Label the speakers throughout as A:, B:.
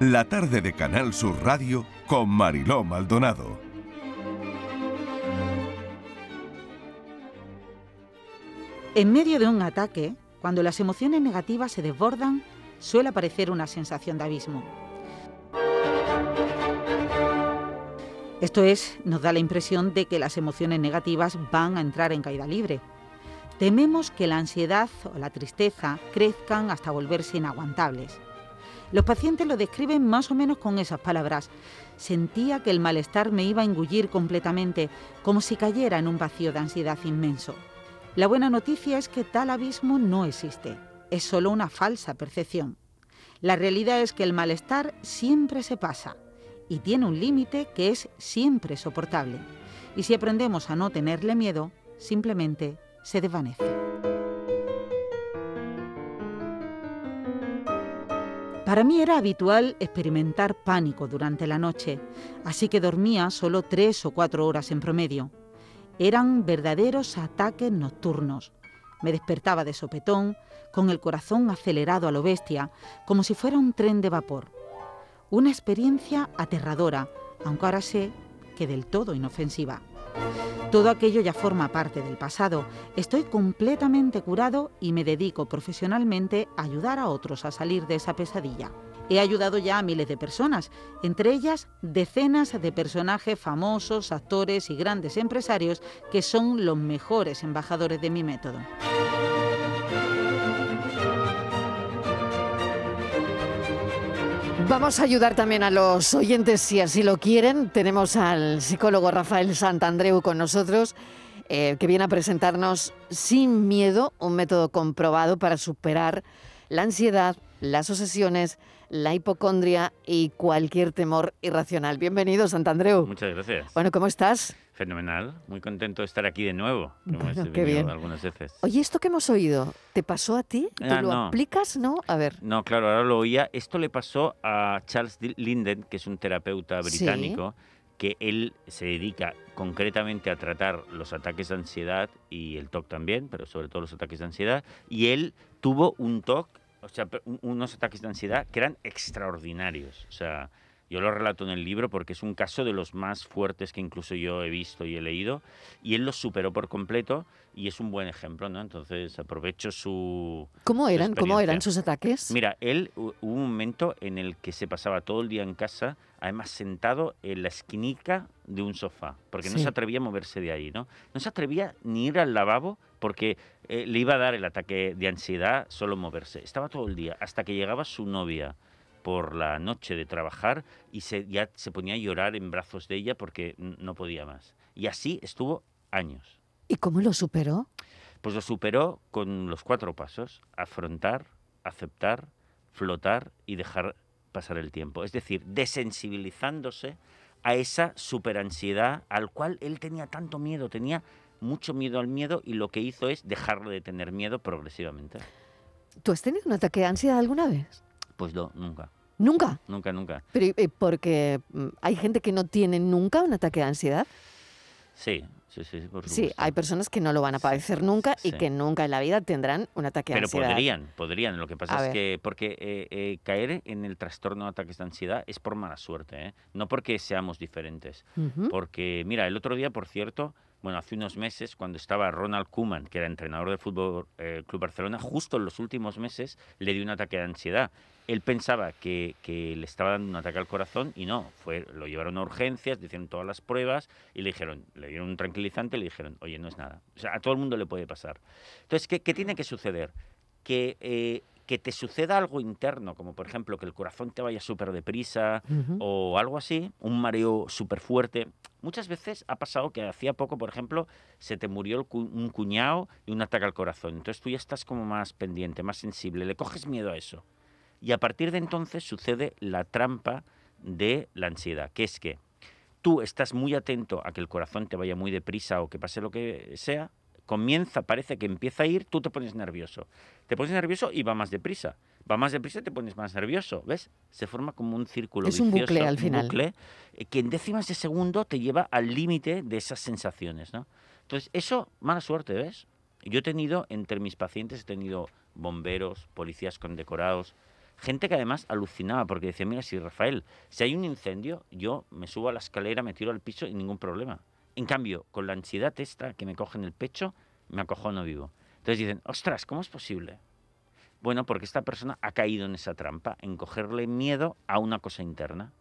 A: la tarde de Canal Sur Radio con Mariló Maldonado.
B: En medio de un ataque, cuando las emociones negativas se desbordan, suele aparecer una sensación de abismo. Esto es, nos da la impresión de que las emociones negativas van a entrar en caída libre. Tememos que la ansiedad o la tristeza crezcan hasta volverse inaguantables. Los pacientes lo describen más o menos con esas palabras. Sentía que el malestar me iba a engullir completamente, como si cayera en un vacío de ansiedad inmenso. La buena noticia es que tal abismo no existe, es solo una falsa percepción. La realidad es que el malestar siempre se pasa y tiene un límite que es siempre soportable. Y si aprendemos a no tenerle miedo, simplemente se desvanece. Para mí era habitual experimentar pánico durante la noche, así que dormía solo tres o cuatro horas en promedio. Eran verdaderos ataques nocturnos. Me despertaba de sopetón, con el corazón acelerado a lo bestia, como si fuera un tren de vapor. Una experiencia aterradora, aunque ahora sé que del todo inofensiva. Todo aquello ya forma parte del pasado. Estoy completamente curado y me dedico profesionalmente a ayudar a otros a salir de esa pesadilla. He ayudado ya a miles de personas, entre ellas decenas de personajes famosos, actores y grandes empresarios que son los mejores embajadores de mi método.
C: Vamos a ayudar también a los oyentes si así lo quieren. Tenemos al psicólogo Rafael Santandreu con nosotros, eh, que viene a presentarnos Sin Miedo, un método comprobado para superar la ansiedad, las obsesiones, la hipocondria y cualquier temor irracional. Bienvenido, Santandreu.
D: Muchas gracias.
C: Bueno, ¿cómo estás?
D: Fenomenal, muy contento de estar aquí de nuevo.
C: Bueno, qué bien.
D: Algunas veces.
C: Oye, esto que hemos oído, ¿te pasó a ti? ¿Tú
D: Ah,
C: lo
D: no.
C: aplicas, no? A ver.
D: No, claro, ahora lo oía. Esto le pasó a Charles Linden, que es un terapeuta
C: Sí.
D: británico, que él se dedica concretamente a tratar los ataques de ansiedad y el TOC también, pero sobre todo los ataques de ansiedad. Y él tuvo un TOC, o sea, unos ataques de ansiedad que eran extraordinarios. O sea, yo lo relato en el libro porque es un caso de los más fuertes que incluso yo he visto y he leído. Y él los superó por completo y es un buen ejemplo, ¿no? Entonces aprovecho su,
C: ¿Cómo
D: su
C: eran? ¿Cómo eran sus ataques?
D: Mira, él hu- hubo un momento en el que se pasaba todo el día en casa, además sentado en la esquinica de un sofá, porque no se atrevía a moverse de ahí, ¿no? No se atrevía ni ir al lavabo porque eh, le iba a dar el ataque de ansiedad solo moverse. Estaba todo el día hasta que llegaba su novia por la noche de trabajar y se, ya se ponía a llorar en brazos de ella porque no podía más. Y así estuvo años.
C: ¿Y cómo lo superó?
D: Pues lo superó con los cuatro pasos, afrontar, aceptar, flotar y dejar pasar el tiempo. Es decir, desensibilizándose a esa superansiedad al cual él tenía tanto miedo, tenía mucho miedo al miedo y lo que hizo es dejarle de tener miedo progresivamente.
C: ¿Tú has tenido un ataque de ansiedad alguna vez?
D: Pues no, nunca,
C: Nunca.
D: nunca, nunca.
C: Pero, eh, porque mm, hay gente que no tiene nunca un ataque de ansiedad.
D: Sí, sí, sí, sí, por
C: Sí,
D: supuesto.
C: hay personas que no lo van a padecer nunca y
D: sí.
C: que nunca en la vida tendrán un ataque de
D: Pero
C: ansiedad.
D: podrían, podrían. Lo que
C: A
D: pasa es
C: ver.
D: que porque eh, eh, caer en el trastorno de ataques de ansiedad es por mala suerte, ¿eh? no porque seamos diferentes. Porque, mira, el otro día, por cierto, bueno, hace unos meses, cuando estaba Ronald Koeman, que era entrenador del Fútbol eh, Club Barcelona, justo en los últimos meses le dio un ataque de ansiedad. Él pensaba que, le estaba dando un ataque al corazón y no, fue, lo llevaron a urgencias, le hicieron todas las pruebas y le dijeron, le dieron un tranquilizante y le dijeron, oye, no es nada. O sea, a todo el mundo le puede pasar. Entonces, ¿qué, qué tiene que suceder? Que, eh, que te suceda algo interno, como por ejemplo que el corazón te vaya súper deprisa,
C: Ujú.
D: o algo así, un mareo súper fuerte. Muchas veces ha pasado que hacía poco, por ejemplo, se te murió cu- un cuñado y un ataque al corazón. Entonces tú ya estás como más pendiente, más sensible, le coges miedo a eso. Y a partir de entonces sucede la trampa de la ansiedad, que es que tú estás muy atento a que el corazón te vaya muy deprisa o que pase lo que sea, comienza, parece que empieza a ir, tú te pones nervioso. Te pones nervioso y va más deprisa. Va más deprisa y te pones más nervioso, ¿ves? Se forma como un círculo
C: Es un
D: vicioso,
C: bucle al final.
D: bucle, eh, que en décimas de segundo te lleva al límite de esas sensaciones, ¿no? Entonces, eso, mala suerte, ¿ves? Yo he tenido, entre mis pacientes, he tenido bomberos, policías condecorados, Gente que además alucinaba porque decía, mira, si Rafael, si hay un incendio, yo me subo a la escalera, me tiro al piso y ningún problema. En cambio, con la ansiedad esta que me coge en el pecho, me acojono vivo. Entonces dicen, ostras, ¿cómo es posible? Bueno, porque esta persona ha caído en esa trampa, en cogerle miedo a una cosa interna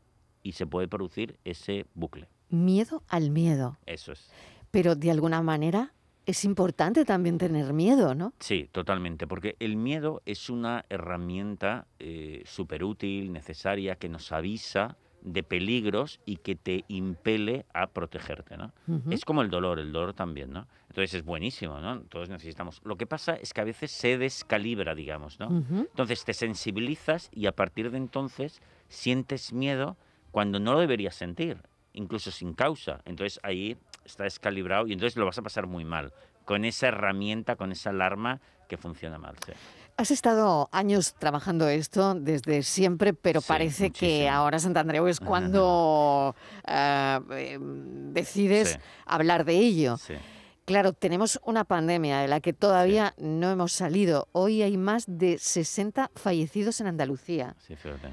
D: y se puede producir ese bucle.
C: Miedo al miedo.
D: Eso es.
C: Pero de alguna manera es importante también tener miedo, ¿no?
D: Sí, totalmente, porque el miedo es una herramienta eh, súper útil, necesaria, que nos avisa de peligros y que te impele a protegerte, ¿no? Es como el dolor, el dolor también, ¿no? Entonces es buenísimo, ¿no? Todos necesitamos. Lo que pasa es que a veces se descalibra, digamos, ¿no? Entonces te sensibilizas y a partir de entonces sientes miedo cuando no lo deberías sentir, incluso sin causa. Entonces ahí está descalibrado y entonces lo vas a pasar muy mal con esa herramienta, con esa alarma que funciona mal. sí.
C: Has estado años trabajando esto desde siempre, pero
D: Sí,
C: parece que ahora Santandreu es cuando eh, decides
D: Sí.
C: hablar de ello. Claro, tenemos una pandemia de la que todavía no hemos salido. Hoy hay más de 60 fallecidos en Andalucía.
D: Sí, fíjate.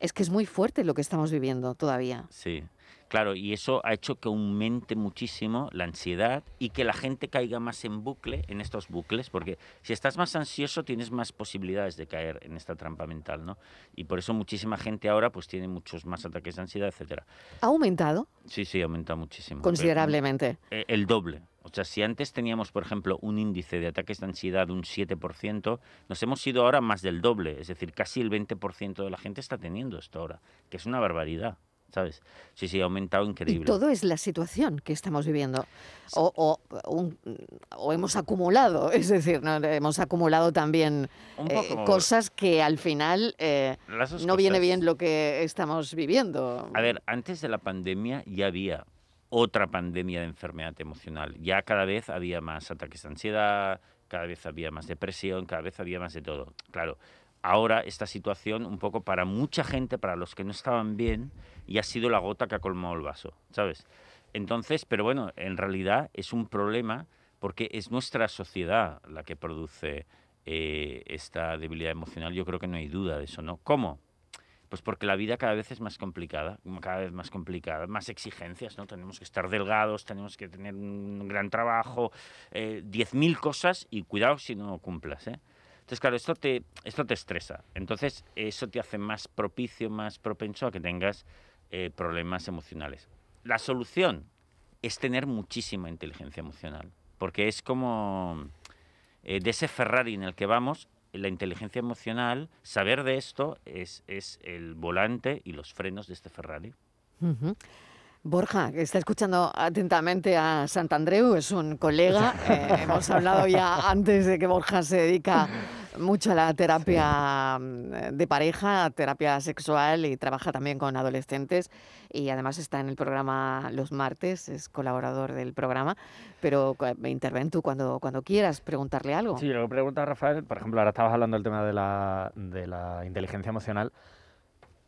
C: Es que es muy fuerte lo que estamos viviendo todavía.
D: Sí, claro, y eso ha hecho que aumente muchísimo la ansiedad y que la gente caiga más en bucle, en estos bucles, porque si estás más ansioso tienes más posibilidades de caer en esta trampa mental, ¿no? Y por eso muchísima gente ahora pues tiene muchos más ataques de ansiedad, etcétera.
C: ¿Ha aumentado
D: Sí, sí, aumenta muchísimo.
C: considerablemente?
D: Eh, El doble. O sea, si antes teníamos, por ejemplo, un índice de ataques de ansiedad de un 7%, nos hemos ido ahora más del doble. Es decir, casi el 20% de la gente está teniendo esto ahora, que es una barbaridad, ¿sabes? Sí, sí, ha aumentado
C: Y
D: increíble.
C: todo es la situación que estamos viviendo. O, o- un- o hemos acumulado, es decir, ¿no? hemos acumulado también eh, cosas que al final eh, no viene
D: cosas.
C: bien lo que estamos viviendo.
D: A ver, antes de la pandemia ya había otra pandemia de enfermedad emocional. Ya cada vez había más ataques de ansiedad, cada vez había más depresión, cada vez había más de todo. Claro, ahora esta situación, un poco para mucha gente, para los que no estaban bien, ya ha sido la gota que ha colmado el vaso, ¿sabes? Entonces, pero bueno, en realidad es un problema porque es nuestra sociedad la que produce eh, esta debilidad emocional. Yo creo que no hay duda de eso, ¿no? ¿Cómo? Pues porque la vida cada vez es más complicada, cada vez más complicada, más exigencias, ¿no? Tenemos que estar delgados, tenemos que tener un gran trabajo, eh, 10.000 cosas y cuidado si no cumplas, ¿eh? Entonces, claro, esto te, esto te estresa. Entonces, eso te hace más propicio, más propenso a que tengas eh, problemas emocionales. La solución es tener muchísima inteligencia emocional, porque es como eh, de ese Ferrari en el que vamos, la inteligencia emocional, saber de esto es, es el volante y los frenos de este Ferrari.
C: Ujú. Borja, que está escuchando atentamente a Santandreu, es un colega. eh, hemos hablado ya antes de que Borja se dedica mucho la terapia mm, de pareja, terapia sexual y trabaja también con adolescentes y además está en el programa los martes, es colaborador del programa, pero cu- interven tú cuando, cuando quieras preguntarle algo.
E: Sí, lo que pregunta Rafael, por ejemplo, ahora estabas hablando del tema de la, de la inteligencia emocional.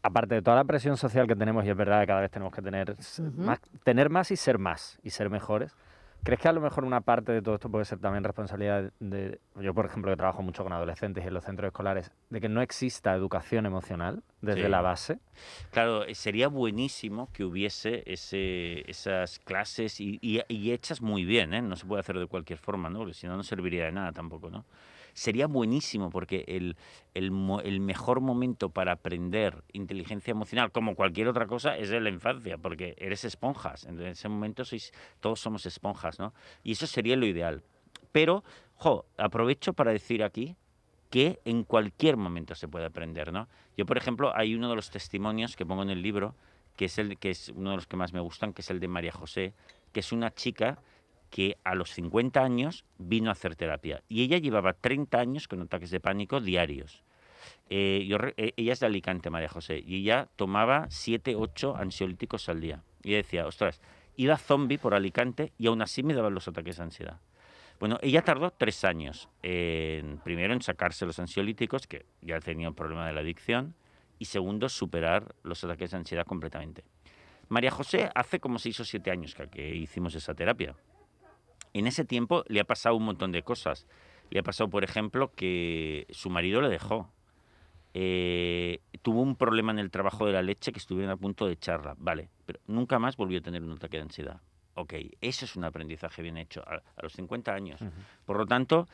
E: Aparte de toda la presión social que tenemos, y es verdad que cada vez tenemos que tener, s-
C: Ujú.
E: más, tener más y ser más, y ser mejores, ¿crees que a lo mejor una parte de todo esto puede ser también responsabilidad de, yo por ejemplo que trabajo mucho con adolescentes y en los centros escolares, de que no exista educación emocional desde
D: Sí.
E: la base?
D: Claro, eh, sería buenísimo que hubiese ese, esas clases y, y- y hechas muy bien, ¿eh? No se puede hacer de cualquier forma, ¿no? Porque si no, no serviría de nada tampoco, ¿no? Sería buenísimo porque el, el, mo- el mejor momento para aprender inteligencia emocional, como cualquier otra cosa, es en la infancia, porque eres esponjas. En ese momento sois, todos somos esponjas, ¿no? Y eso sería lo ideal. Pero, jo, aprovecho para decir aquí que en cualquier momento se puede aprender, ¿no? Yo, por ejemplo, hay uno de los testimonios que pongo en el libro, que es, el, que es uno de los que más me gustan, que es el de María José, que es una chica que a los 50 años vino a hacer terapia. Y ella llevaba 30 años con ataques de pánico diarios. Eh, eh, ella es de Alicante, María José, y ella tomaba 7, 8 ansiolíticos al día. Y decía, ostras, iba zombie por Alicante y aún así me daban los ataques de ansiedad. Bueno, ella tardó tres años, en, primero en sacarse los ansiolíticos, que ya tenía un problema de la adicción, y segundo, superar los ataques de ansiedad completamente. María José hace como seis o siete años que, hicimos esa terapia. En ese tiempo le ha pasado un montón de cosas. Le ha pasado, por ejemplo, que su marido le dejó. eh, tuvo un problema en el trabajo de la leche que estuvieron a punto de echarla, vale, pero nunca más volvió a tener un ataque de ansiedad. Ok, eso es un aprendizaje bien hecho a, los 50 años. Por lo tanto,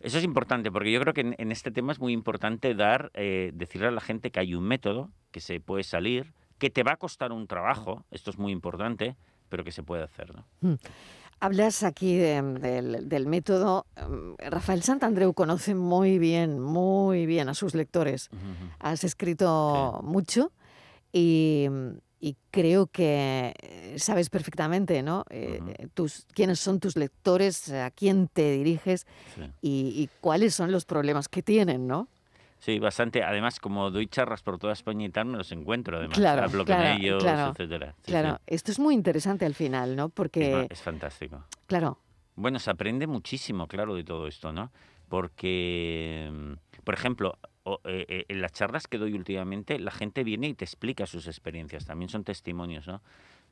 D: eso es importante, porque yo creo que en, este tema es muy importante dar, eh, decirle a la gente que hay un método, que se puede salir, que te va a costar un trabajo, esto es muy importante, pero que se puede hacer. ¿no?
C: Mm. Hablas aquí del, método. Mm, Rafael Santandreu conoce muy bien, muy bien a sus lectores. Has escrito mucho y, creo que sabes perfectamente, ¿no? Eh, tus, quiénes son tus lectores, a quién te diriges y, y, cuáles son los problemas que tienen, ¿no?
D: Sí, bastante. Además, como doy charlas por toda España y tal, me los encuentro, además. Claro, Hablo con ellos,
C: claro,
D: etcétera.
C: claro, esto es muy interesante al final, ¿no? Porque...
D: Es, fantástico.
C: Claro.
D: Bueno, se aprende muchísimo, claro, de todo esto, ¿no? Porque, mm, por ejemplo, eh, eh, en las charlas que doy últimamente, la gente viene y te explica sus experiencias, también son testimonios, ¿no?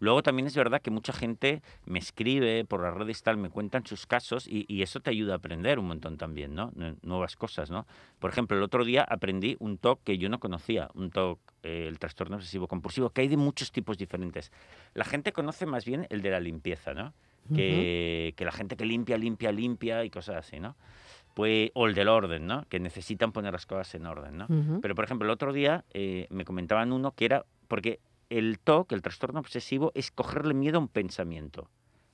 D: Luego también es verdad que mucha gente me escribe por las redes y tal, me cuentan sus casos y, eso te ayuda a aprender un montón también, ¿no? Nuevas cosas, ¿no? Por ejemplo, el otro día aprendí un TOC que yo no conocía, un TOC, eh, el trastorno obsesivo compulsivo, que hay de muchos tipos diferentes. La gente conoce más bien el de la limpieza, ¿no? Que, que la gente que limpia, limpia, limpia y cosas así, ¿no? Pues, o el del orden, ¿no? Que necesitan poner las cosas en orden, ¿no? Pero, por ejemplo, el otro día eh, me comentaban uno que era, porque el TOC, el trastorno obsesivo, es cogerle miedo a un pensamiento,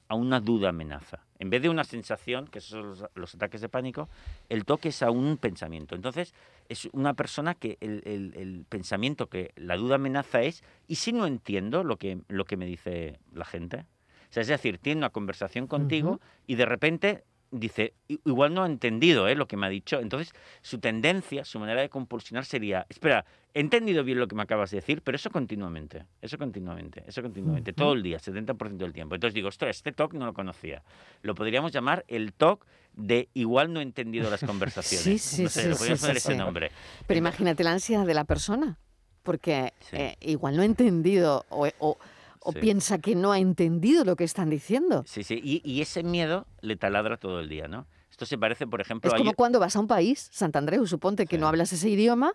D: a una duda amenaza. En vez de una sensación, que son los, ataques de pánico, el TOC es a un pensamiento. Entonces, es una persona que el, pensamiento, que la duda amenaza es, ¿y si no entiendo lo que, lo que me dice la gente? O sea, es decir, tiene una conversación contigo y de repente dice, igual no ha entendido ¿eh? lo que me ha dicho. Entonces, su tendencia, su manera de compulsionar sería, espera, he entendido bien lo que me acabas de decir, pero eso continuamente, eso continuamente, eso continuamente, todo el día, 70% del tiempo. Entonces digo, ostras, este talk no lo conocía. Lo podríamos llamar el talk de igual no he entendido las conversaciones.
C: sí, sí,
D: no
C: sé,
D: sí, podríamos poner ese nombre.
C: Pero imagínate la ansiedad de la persona, porque eh, igual no he entendido o o piensa que no ha entendido lo que están diciendo.
D: Sí, sí, y, ese miedo le taladra todo el día, ¿no? Esto se parece, por ejemplo...
C: Es como cuando vas a un país, Santandreu, suponte que no hablas ese idioma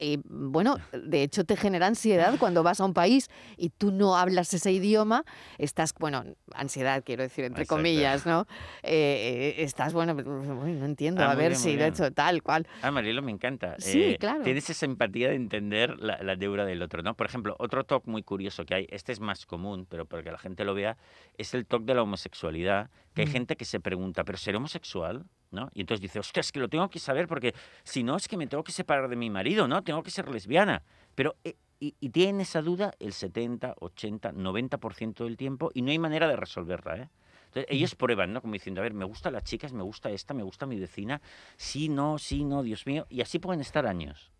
C: y bueno, de hecho te genera ansiedad cuando vas a un país y tú no hablas ese idioma, estás, bueno, ansiedad quiero decir, entre comillas, ¿no? Eh, eh, estás, bueno, no entiendo, ah, a ver si de hecho tal, cual.
D: Ah, Marielo, me encanta.
C: Sí, eh, claro.
D: Tienes esa empatía de entender la, deuda del otro, ¿no? Por ejemplo, otro toque muy curioso que hay, este es más común, pero para que la gente lo vea, es el toque de la homosexualidad, que hay mm. gente que se pregunta, ¿pero ser homosexual? ¿No? Y entonces dice, hostia, es que lo tengo que saber porque si no es que me tengo que separar de mi marido, ¿no? Tengo que ser lesbiana. Pero, eh, y, y, tienen esa duda el 70, 80, 90% del tiempo y no hay manera de resolverla, ¿eh? Entonces, ellos prueban, ¿no? Como diciendo, a ver, me gustan las chicas, me gusta esta, me gusta mi vecina, sí, no, sí, no, Dios mío, y así pueden estar años.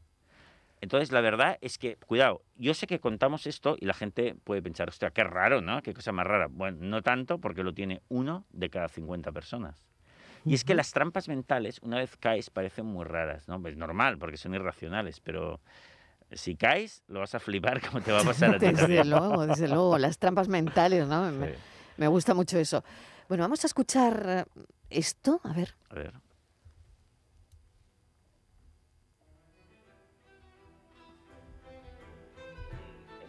D: Entonces, la verdad es que, cuidado, yo sé que contamos esto y la gente puede pensar, hostia, qué raro, ¿no? Qué cosa más rara. Bueno, no tanto porque lo tiene uno de cada 50 personas. Y es que las trampas mentales, una vez caes, parecen muy raras, ¿no? Es normal, porque son irracionales, pero si caes, lo vas a flipar como te va a pasar a ti.
C: Desde luego, desde luego, las trampas mentales, ¿no? Me, gusta mucho eso. Bueno, vamos a escuchar eh, esto, a ver.
D: A ver.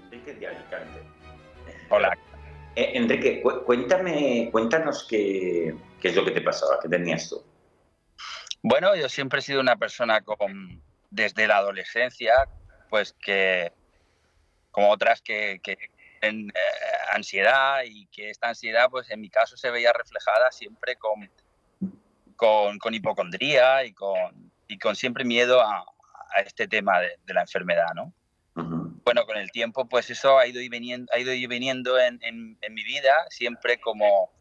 D: Enrique de Alicante. Hola. Eh, Enrique, cuéntame, cuéntanos qué ¿Qué es lo que te pasaba? ¿Qué tenías tú?
F: Bueno, yo siempre he sido una persona con, desde la adolescencia, pues que, como otras que, que tienen eh, ansiedad y que esta ansiedad, pues en mi caso se veía reflejada siempre con, con, hipocondría y con, y con siempre miedo a, este tema de, la enfermedad, ¿no? Bueno, con el tiempo, pues eso ha ido y viniendo, ha ido y viniendo en, en, en mi vida, siempre como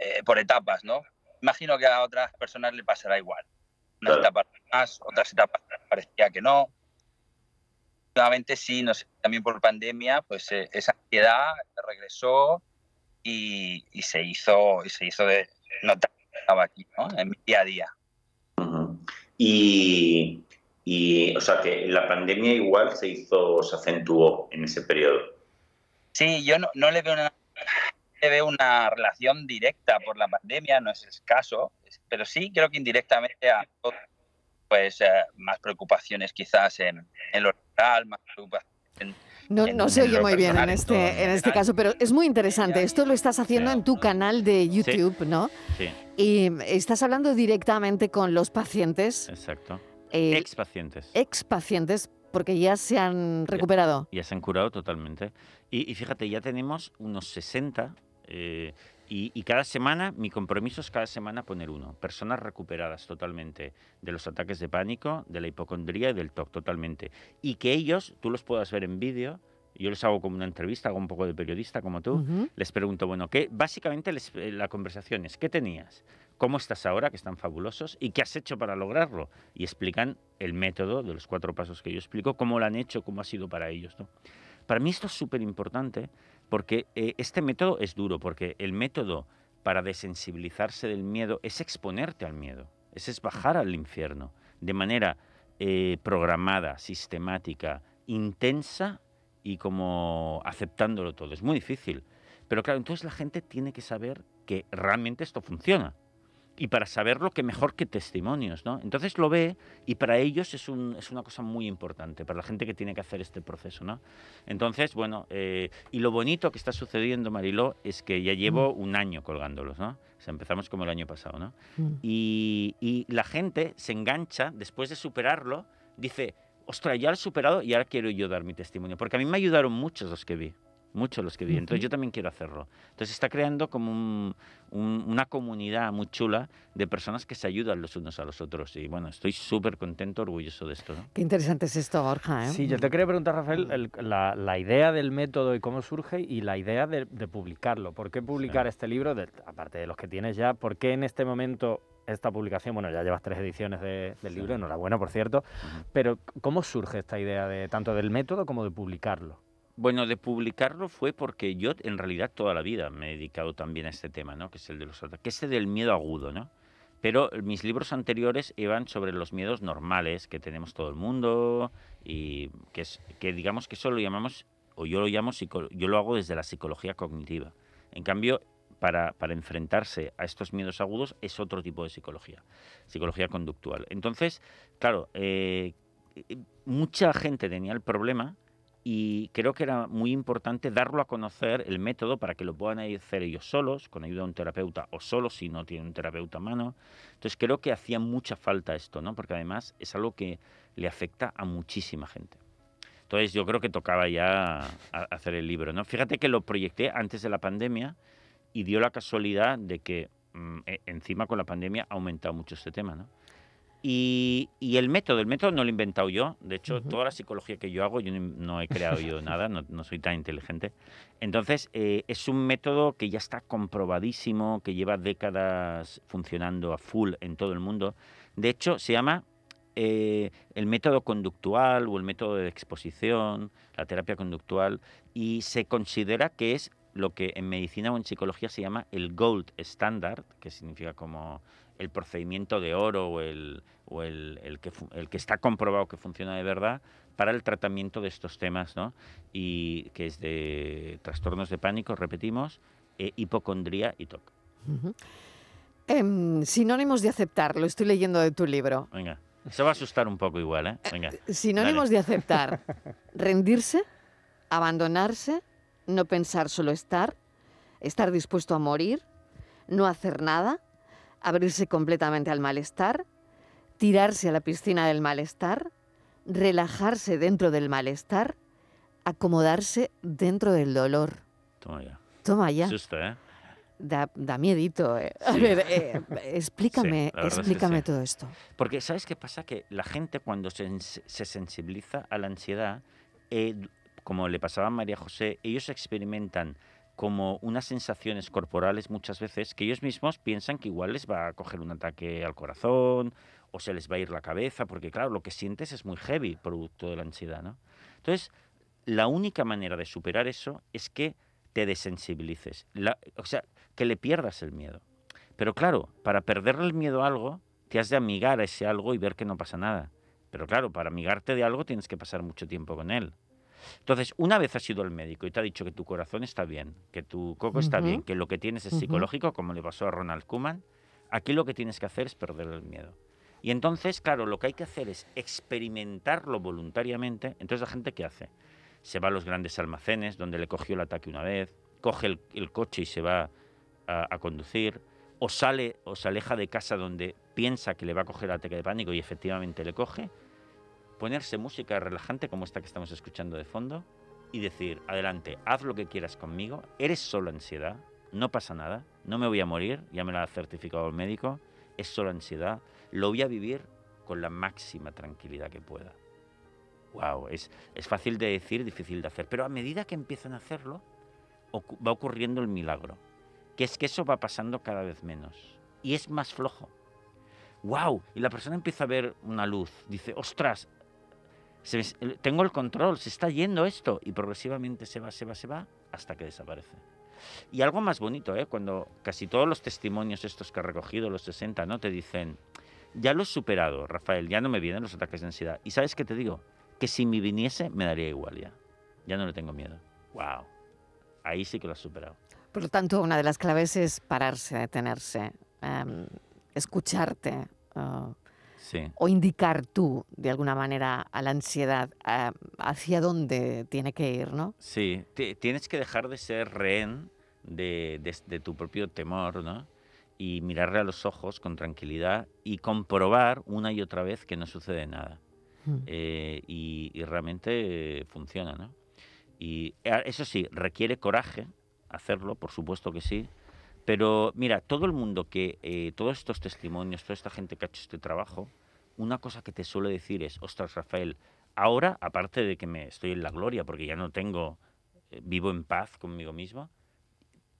F: eh, por etapas, ¿no? Imagino que a otras personas le pasará igual. Unas etapas más, otras etapas parecía que no. Nuevamente sí, no sé, también por pandemia, pues eh, esa ansiedad regresó y, se hizo y se hizo de notar que estaba aquí, ¿no? En mi día a día.
D: y, y, o sea, que la pandemia igual se hizo, se acentuó en ese periodo.
F: Sí, yo no, no le veo una ve una relación directa por la pandemia, no es el caso, pero sí creo que indirectamente a pues eh, más preocupaciones quizás en, en lo rural, más preocupaciones en,
C: No,
F: en-
C: no se oye muy bien en este, en este caso, pero es muy interesante. Esto lo estás haciendo en tu canal de YouTube, ¿no?
D: Sí,
C: Y estás hablando directamente con los pacientes,
D: exacto.
C: Eh,
D: Ex pacientes.
C: ex pacientes, porque ya se han recuperado.
D: Ya se han curado totalmente. Y, y fíjate, ya tenemos unos 60 eh, y, y cada semana, mi compromiso es cada semana poner uno. Personas recuperadas totalmente de los ataques de pánico, de la hipocondría y del TOC totalmente. Y que ellos, tú los puedas ver en vídeo, yo les hago como una entrevista, hago un poco de periodista como tú,
C: Ujú.
D: les pregunto, bueno, ¿qué? básicamente les- eh, la conversación es, ¿qué tenías? ¿Cómo estás ahora, que están fabulosos? ¿Y qué has hecho para lograrlo? Y explican el método de los cuatro pasos que yo explico, cómo lo han hecho, cómo ha sido para ellos. ¿no? Para mí esto es súper importante porque eh, este método es duro, porque el método para desensibilizarse del miedo es exponerte al miedo, es, es bajar al infierno de manera eh, programada, sistemática, intensa y como aceptándolo todo. Es muy difícil. Pero claro, entonces la gente tiene que saber que realmente esto funciona. Y para saberlo, que mejor que testimonios, ¿no? Entonces lo ve y para ellos es, un- es una cosa muy importante, para la gente que tiene que hacer este proceso, ¿no? Entonces, bueno, eh, y lo bonito que está sucediendo, Mariló, es que ya llevo un año colgándolos, ¿no? O sea, empezamos como el año pasado, ¿no?
C: Mm.
D: Y, y la gente se engancha, después de superarlo, dice, ostras, ya lo he superado y ahora quiero yo dar mi testimonio. Porque a mí me ayudaron muchos los que vi, muchos los que vi. Entonces yo también quiero hacerlo. Entonces está creando como un- un- una comunidad muy chula de personas que se ayudan los unos a los otros. Y bueno, estoy súper contento, orgulloso de esto. ¿no?
C: Qué interesante es esto, Borja. ¿eh?
E: Sí, yo te quería preguntar, Rafael, el- la, la idea del método y cómo surge y la idea de, de publicarlo. ¿Por qué publicar este libro, de- aparte de los que tienes ya? ¿Por qué en este momento esta publicación? Bueno, ya llevas tres ediciones de- del libro, enhorabuena, por cierto. Pero ¿cómo surge esta idea de tanto del método como de publicarlo?
D: Bueno, de publicarlo fue porque yo en realidad toda la vida me he dedicado también a este tema, ¿no? Que es el de los ataques, este del miedo agudo, ¿no? Pero mis libros anteriores iban sobre los miedos normales que tenemos todo el mundo y que es que digamos que eso lo llamamos o yo lo llamo yo lo hago desde la psicología cognitiva. En cambio, para, para enfrentarse a estos miedos agudos es otro tipo de psicología, psicología conductual. Entonces, claro, eh, eh, mucha gente tenía el problema y creo que era muy importante darlo a conocer el método para que lo puedan hacer ellos solos, con ayuda de un terapeuta o solos si no tienen un terapeuta a mano. Entonces creo que hacía mucha falta esto, ¿no? Porque además es algo que le afecta a muchísima gente. Entonces yo creo que tocaba ya hacer el libro, ¿no? Fíjate que lo proyecté antes de la pandemia y dio la casualidad de que mm, e- encima con la pandemia ha aumentado mucho este tema, ¿no? Y, y el método, el método no lo he inventado yo. De hecho,
C: Ujú.
D: toda la psicología que yo hago, yo no, no he creado yo nada, no, no soy tan inteligente. Entonces, eh, es un método que ya está comprobadísimo, que lleva décadas funcionando a full en todo el mundo. De hecho, se llama eh, el método conductual o el método de exposición, la terapia conductual, y se considera que es lo que en medicina o en psicología se llama el gold standard, que significa como el procedimiento de oro o el, o el, el que, el que está comprobado que funciona de verdad para el tratamiento de estos temas, ¿no? Y que es de trastornos de pánico, repetimos, eh, hipocondría y TOC.
C: Ujú. Em, sinónimos de aceptar, lo estoy leyendo de tu libro.
D: Venga, eso va a asustar un poco igual, ¿eh? Venga.
C: Sinónimos de aceptar. Rendirse, abandonarse, no pensar, solo estar, estar dispuesto a morir, no hacer nada, abrirse completamente al malestar, tirarse a la piscina del malestar, relajarse dentro del malestar, acomodarse dentro del dolor.
D: Toma ya.
C: Toma ya,
D: Susto, ¿eh?
C: da, da miedito. eh. A ver, eh, explícame,
D: es que
C: explícame
D: sí.
C: todo esto.
D: Porque, ¿sabes qué pasa? Que la gente cuando se, se sensibiliza a la ansiedad, eh, como le pasaba a María José, ellos experimentan como unas sensaciones corporales muchas veces que ellos mismos piensan que igual les va a coger un ataque al corazón o se les va a ir la cabeza, porque claro, lo que sientes es muy heavy producto de la ansiedad, ¿no? Entonces, la única manera de superar eso es que te desensibilices, o sea, que le pierdas el miedo. Pero claro, para perderle el miedo a algo, te has de amigar a ese algo y ver que no pasa nada. Pero claro, para amigarte de algo tienes que pasar mucho tiempo con él. Entonces, una vez has ido al médico y te ha dicho que tu corazón está bien, que tu coco está bien, que lo que tienes es psicológico, como le pasó a Ronald Koeman, aquí lo que tienes que hacer es perder el miedo. Y entonces, claro, lo que hay que hacer es experimentarlo voluntariamente. Entonces, la gente, ¿qué hace? Se va a los grandes almacenes donde le cogió el ataque una vez, coge el, el coche y se va a, a conducir, o sale o se aleja de casa donde piensa que le va a coger el ataque de pánico y efectivamente le coge, ponerse música relajante como esta que estamos escuchando de fondo y decir, adelante, haz lo que quieras conmigo, eres solo ansiedad, no pasa nada, no me voy a morir, ya me lo ha certificado el médico, es solo ansiedad, lo voy a vivir con la máxima tranquilidad que pueda. Wow, es, es fácil de decir, difícil de hacer, pero a medida que empiezan a hacerlo, va ocurriendo el milagro, que es que eso va pasando cada vez menos y es más flojo. Wow, y la persona empieza a ver una luz, dice, ostras, se tengo el control, se está yendo esto y progresivamente se va, se va, se va hasta que desaparece. Y algo más bonito, ¿eh? cuando casi todos los testimonios estos que he recogido, los 60, ¿no? te dicen, ya lo he superado, Rafael, ya no me vienen los ataques de ansiedad. ¿Y sabes qué te digo? Que si me viniese, me daría igual ya. Ya no le tengo miedo. ¡Wow! Ahí sí que lo has superado.
C: Por lo tanto, una de las claves es pararse, detenerse, em, escucharte uh,
D: Sí.
C: o indicar tú, de alguna manera, a la ansiedad hacia dónde tiene que ir, ¿no?
D: Sí, ti- tienes que dejar de ser rehén de, de- de tu propio temor, ¿no? Y mirarle a los ojos con tranquilidad y comprobar una y otra vez que no sucede nada.
C: Mm.
D: Eh, y, y realmente eh, funciona, ¿no? Y eso sí, requiere coraje hacerlo, por supuesto que sí. Pero mira, todo el mundo que, eh, todos estos testimonios, toda esta gente que ha hecho este trabajo, una cosa que te suele decir es, ostras, Rafael, ahora, aparte de que me estoy en la gloria, porque ya no tengo, eh, vivo en paz conmigo mismo,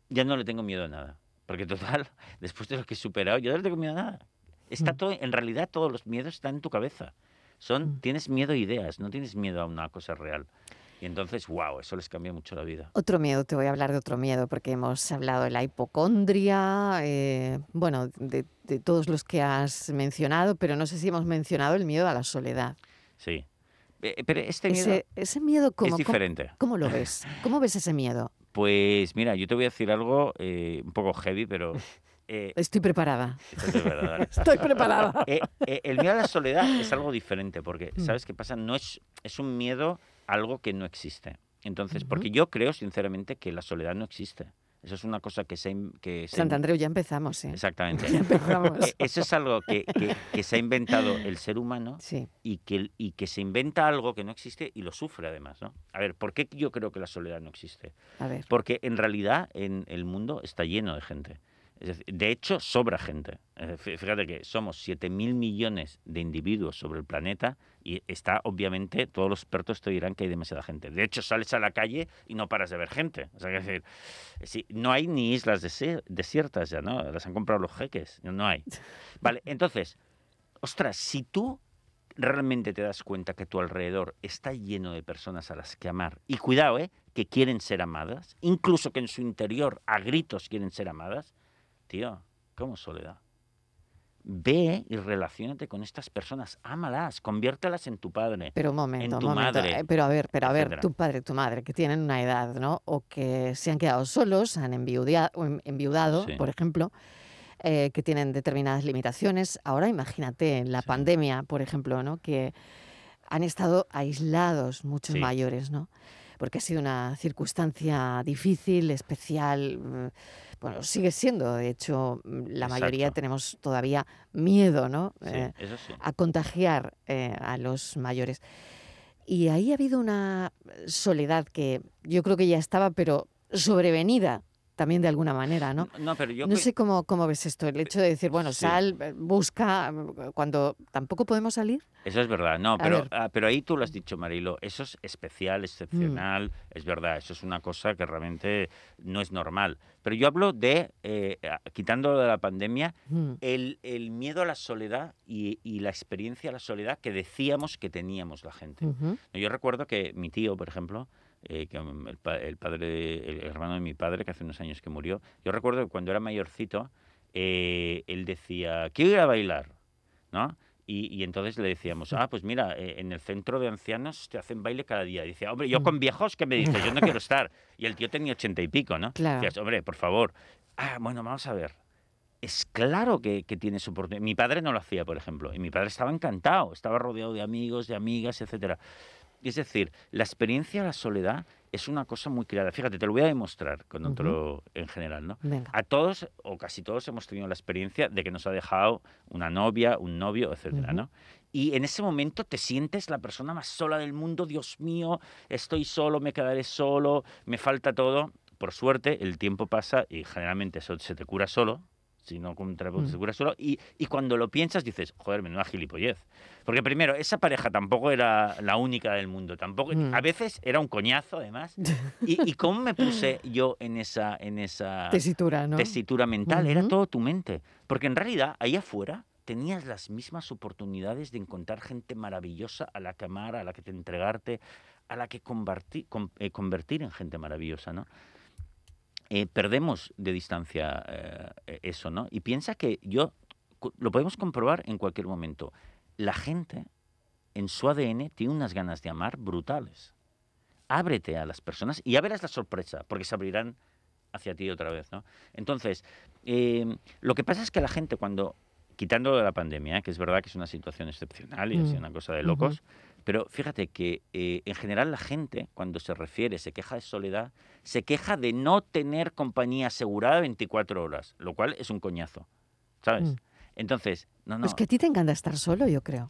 D: ya no le tengo miedo a nada. Porque total, después de lo que he superado, yo no le tengo miedo a nada. Está
C: Mm.
D: todo, en realidad todos los miedos están en tu cabeza. Son,
C: Mm.
D: tienes miedo a ideas, no tienes miedo a una cosa real. Y entonces, wow, eso les cambia mucho la vida.
C: Otro miedo, te voy a hablar de otro miedo, porque hemos hablado de la hipocondria, eh, bueno, de, de todos los que has mencionado, pero no sé si hemos mencionado el miedo a la soledad.
D: Sí. Eh, Pero este miedo
C: Ese, ese miedo, ¿cómo,
D: es
C: cómo-
D: diferente.
C: cómo lo ves? ¿Cómo ves ese miedo?
D: Pues mira, yo te voy a decir algo eh, un poco heavy, pero... eh,
C: Estoy preparada. Estoy preparada.
D: Eh, eh, el miedo a la soledad es algo diferente, porque,
C: Mm.
D: ¿sabes qué pasa? No es, es un miedo a algo que no existe. Entonces,
C: Ujú.
D: porque yo creo sinceramente que la soledad no existe. Eso es una cosa que se... Que se
C: Santandreu, ya empezamos, ¿eh?
D: Exactamente.
C: Ya empezamos.
D: Eh, Eso es algo que, que- que se ha inventado el ser humano
C: Sí.
D: y que, y que se inventa algo que no existe y lo sufre además, ¿no? A ver, ¿por qué yo creo que la soledad no existe?
C: A ver.
D: Porque en realidad en el mundo está lleno de gente. Es decir, de hecho, sobra gente. Fí- Fíjate que somos 7.000 millones de individuos sobre el planeta y está, obviamente, todos los expertos te dirán que hay demasiada gente. De hecho, sales a la calle y no paras de ver gente. O sea, que decir, no hay ni islas desiertas ya, ¿no? Las han comprado los jeques. No hay. Vale, entonces, ostras, si tú realmente te das cuenta que tu alrededor está lleno de personas a las que amar, y cuidado, ¿eh? que quieren ser amadas, incluso que en su interior a gritos quieren ser amadas, tío, ¿cómo soledad? Ve y relaciónate con estas personas, ámalas, conviértelas en tu padre.
C: Pero un momento,
D: tu
C: un momento.
D: madre,
C: eh, pero a ver, pero a ver, tu padre, tu madre, que tienen una edad, ¿no? O que se han quedado solos, han en- enviudado,
D: Sí.
C: por ejemplo, eh, que tienen determinadas limitaciones. Ahora imagínate en la
D: Sí.
C: pandemia, por ejemplo, ¿no? Que han estado aislados muchos
D: Sí.
C: mayores, ¿no? Porque ha sido una circunstancia difícil, especial. Bueno, sigue siendo, de hecho, mm, la mayoría tenemos todavía miedo, ¿no?
D: Sí,
C: Eh,
D: eso sí.
C: a contagiar eh, a los mayores. Y ahí ha habido una soledad que yo creo que ya estaba, pero sobrevenida también de alguna manera, ¿no?
D: No, pero yo
C: No sé cómo, cómo ves esto, el hecho de decir, bueno,
D: Sí.
C: sal, eh, busca, cuando tampoco podemos salir.
D: Eso es verdad, no, pero, ah, pero ahí tú lo has dicho, Marilo, eso es especial, excepcional, es verdad, eso es una cosa que realmente no es normal. Pero yo hablo de, eh, quitando de la pandemia,
C: Mm,
D: el, el miedo a la soledad y, y la experiencia a la soledad que decíamos que teníamos la gente. Yo recuerdo que mi tío, por ejemplo, eh, que mm, el, pa- el padre, el hermano de mi padre, que hace unos años que murió, yo recuerdo que cuando era mayorcito, eh, él decía, quiero ir a bailar, ¿no? Y, y entonces le decíamos, ah, pues mira, eh, en el centro de ancianos te hacen baile cada día. Y decía, hombre, yo con viejos, ¿qué me dices? Yo no quiero estar. Y el tío tenía ochenta y pico, ¿no?
C: Claro.
D: Hombre, por favor. Ah, bueno, vamos a ver. es claro que, que tiene su oportunidad. Mi padre no lo hacía, por ejemplo, y mi padre estaba encantado, estaba rodeado de amigos, de amigas, etcétera. Es decir, la experiencia de la soledad es una cosa muy creada. Fíjate, te lo voy a demostrar con otro en general, ¿no?
C: Venga.
D: A todos o casi todos hemos tenido la experiencia de que nos ha dejado una novia, un novio, etcétera, ¿no? Y en ese momento te sientes la persona más sola del mundo, Dios mío, estoy solo, me quedaré solo, me falta todo. Por suerte, el tiempo pasa y generalmente eso se te cura solo, si no con terapeuta se cura solo. Y, y cuando lo piensas dices, joder, menuda gilipollez. Porque primero, esa pareja tampoco era la única del mundo, tampoco,
C: Mm.
D: a veces era un coñazo además. ¿Y, y cómo me puse yo en esa, en esa
C: Tesitura, ¿no?
D: tesitura mental? Era todo tu mente. Porque en realidad, ahí afuera, tenías las mismas oportunidades de encontrar gente maravillosa a la que amar, a la que te entregarte, a la que convertir, convertir en gente maravillosa, ¿no? Eh, perdemos de distancia eh, eso, ¿no? Y piensa que yo, lo podemos comprobar en cualquier momento. La gente, en su ADN, tiene unas ganas de amar brutales. Ábrete a las personas y ya verás la sorpresa, porque se abrirán hacia ti otra vez, ¿no? Entonces, eh, lo que pasa es que la gente cuando, quitando de la pandemia, ¿eh? que es verdad que es una situación excepcional y es
C: Mm.
D: una cosa de locos, pero fíjate que eh, en general la gente, cuando se refiere, se queja de soledad, se queja de no tener compañía asegurada 24 horas, lo cual es un coñazo, ¿sabes?
C: Mm.
D: Entonces, no, no,
C: Es que a ti te encanta estar solo, yo creo.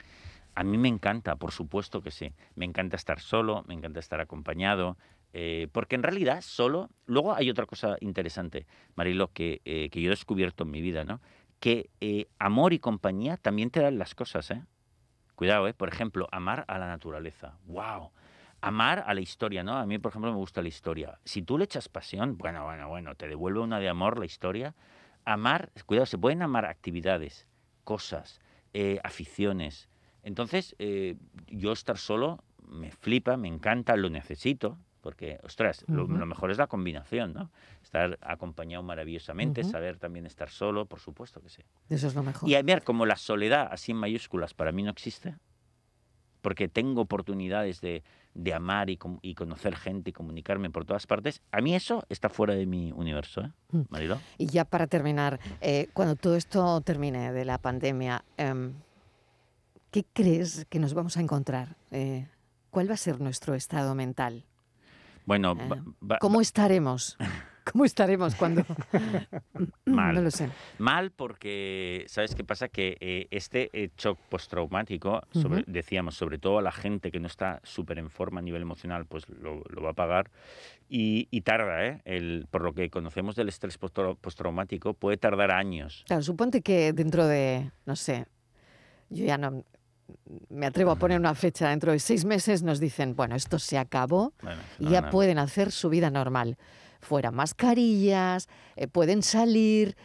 D: a mí me encanta, por supuesto que sí. Me encanta estar solo, me encanta estar acompañado, eh, porque en realidad solo... Luego hay otra cosa interesante, Marilo, que, eh, que yo he descubierto en mi vida, ¿no? Que eh, amor y compañía también te dan las cosas, ¿eh? Cuidado, ¿eh? Por ejemplo, amar a la naturaleza. ¡Wow! Amar a la historia, ¿no? A mí, por ejemplo, me gusta la historia. Si tú le echas pasión, bueno, bueno, bueno, te devuelve una de amor la historia. Amar, cuidado, se pueden amar actividades, cosas, eh, aficiones. Entonces, eh, yo estar solo me flipa, me encanta, lo necesito, porque, ostras, lo, mejor es la combinación, ¿no? Estar acompañado maravillosamente, saber también estar solo, por supuesto que sí.
C: Eso es lo mejor.
D: Y a ver, como la soledad, así en mayúsculas, para mí no existe, porque tengo oportunidades de, de amar y, y conocer gente y comunicarme por todas partes, a mí eso está fuera de mi universo, ¿eh?
C: Mm.
D: Marilo.
C: Y ya para terminar, eh, cuando todo esto termine de la pandemia, em, ¿qué crees que nos vamos a encontrar? Eh, ¿Cuál va a ser nuestro estado mental?
D: Bueno,
C: Eh, ¿Cómo estaremos? ¿Cómo estaremos cuando...?
D: Mal.
C: No lo sé.
D: Mal porque, ¿sabes qué pasa? Que eh, este eh, shock postraumático, sobre-
C: Ujú.
D: decíamos, sobre todo a la gente que no está súper en forma a nivel emocional, pues lo, lo va a pagar. Y, y tarda, ¿eh? El, por lo que conocemos del estrés postraumático, puede tardar años.
C: Claro, suponte que dentro de, no sé, yo ya no me atrevo a poner una fecha, dentro de seis meses nos dicen, bueno, esto se acabó
D: Bueno,
C: y ya pueden hacer su vida normal. Fuera mascarillas, eh, pueden salir.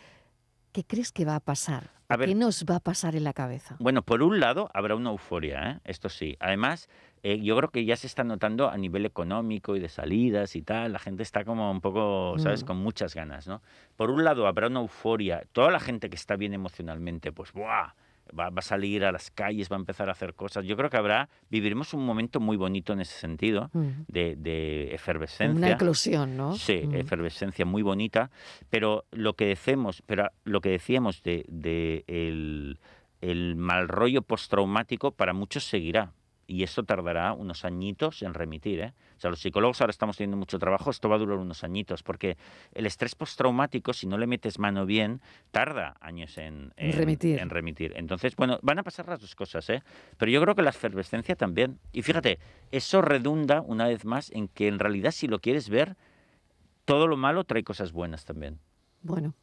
C: ¿Qué crees que va a pasar?
D: A ver.
C: ¿Qué nos va a pasar en la cabeza?
D: Bueno, por un lado habrá una euforia, ¿eh? esto sí. Además, eh, yo creo que ya se está notando a nivel económico y de salidas y tal. La gente está como un poco, ¿sabes?
C: Mm.
D: Con muchas ganas, ¿no? Por un lado habrá una euforia. Toda la gente que está bien emocionalmente, pues ¡buah! Va, va a salir a las calles, va a empezar a hacer cosas. Yo creo que habrá, viviremos un momento muy bonito en ese sentido, de, de efervescencia.
C: Una eclosión, ¿no?
D: Sí, efervescencia muy bonita, pero lo que decimos, pero lo que decíamos de, de el, el mal rollo postraumático para muchos seguirá. Y esto tardará unos añitos en remitir. ¿eh? O sea, los psicólogos ahora estamos teniendo mucho trabajo, esto va a durar unos añitos, porque el estrés postraumático, si no le metes mano bien, tarda años en,
C: En remitir.
D: en remitir. Entonces, bueno, van a pasar las dos cosas, ¿eh? Pero yo creo que la efervescencia también. Y fíjate, eso redunda una vez más en que en realidad si lo quieres ver, todo lo malo trae cosas buenas también.
C: Bueno,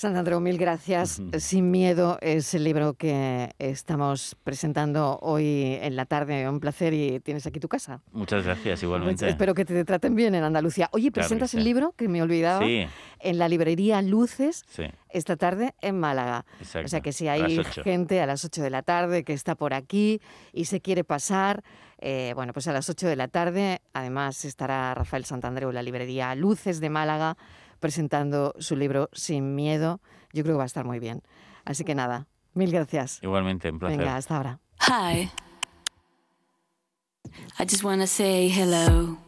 C: Santandreu, mil gracias. Sin miedo es el libro que estamos presentando hoy en la tarde. Un placer y tienes aquí tu casa.
D: Muchas gracias, igualmente.
C: Pues Espero que te traten bien en Andalucía. Oye,
D: Claro
C: presentas el libro, que me olvidaba,
D: Sí,
C: en la librería Luces
D: sí,
C: esta tarde en Málaga.
D: exacto.
C: O sea que si hay gente a las 8 de la tarde que está por aquí y se quiere pasar, eh, bueno, pues a las 8 de la tarde además estará Rafael Santandreu en la librería Luces de Málaga presentando su libro Sin Miedo. Yo creo que va a estar muy bien. Así que nada, mil gracias.
D: Igualmente, un placer.
C: Venga, hasta ahora.
G: Hi. I just want to say hello.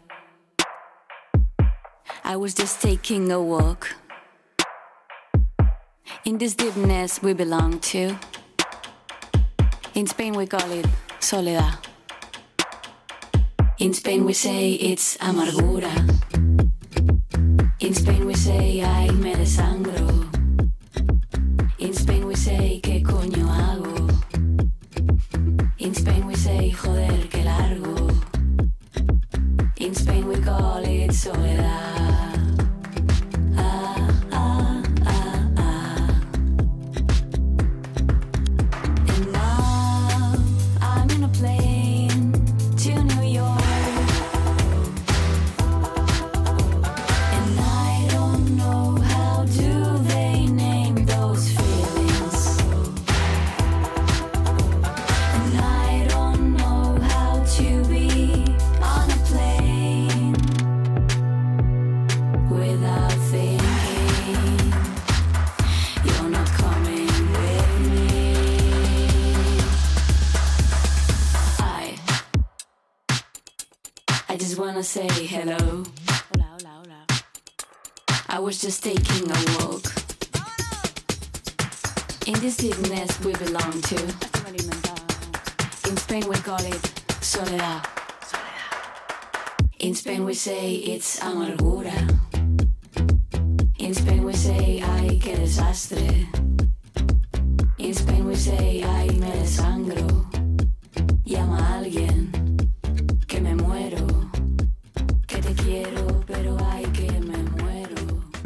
G: I was just taking a walk. In this deepness we belong to. In Spain we call it soledad. In Spain we say it's amargura. In Spain we ay me desangro. In Spain we say qué coño hago. In Spain we say joder que largo. In Spain we call it soledad. Say hello. Hola, hola, hola. I was just taking a walk. In this deepness we belong to. In Spain we call it soledad. In Spain we say it's amargura. In Spain we say ay qué desastre. In Spain we say ay me desangro. Llama a alguien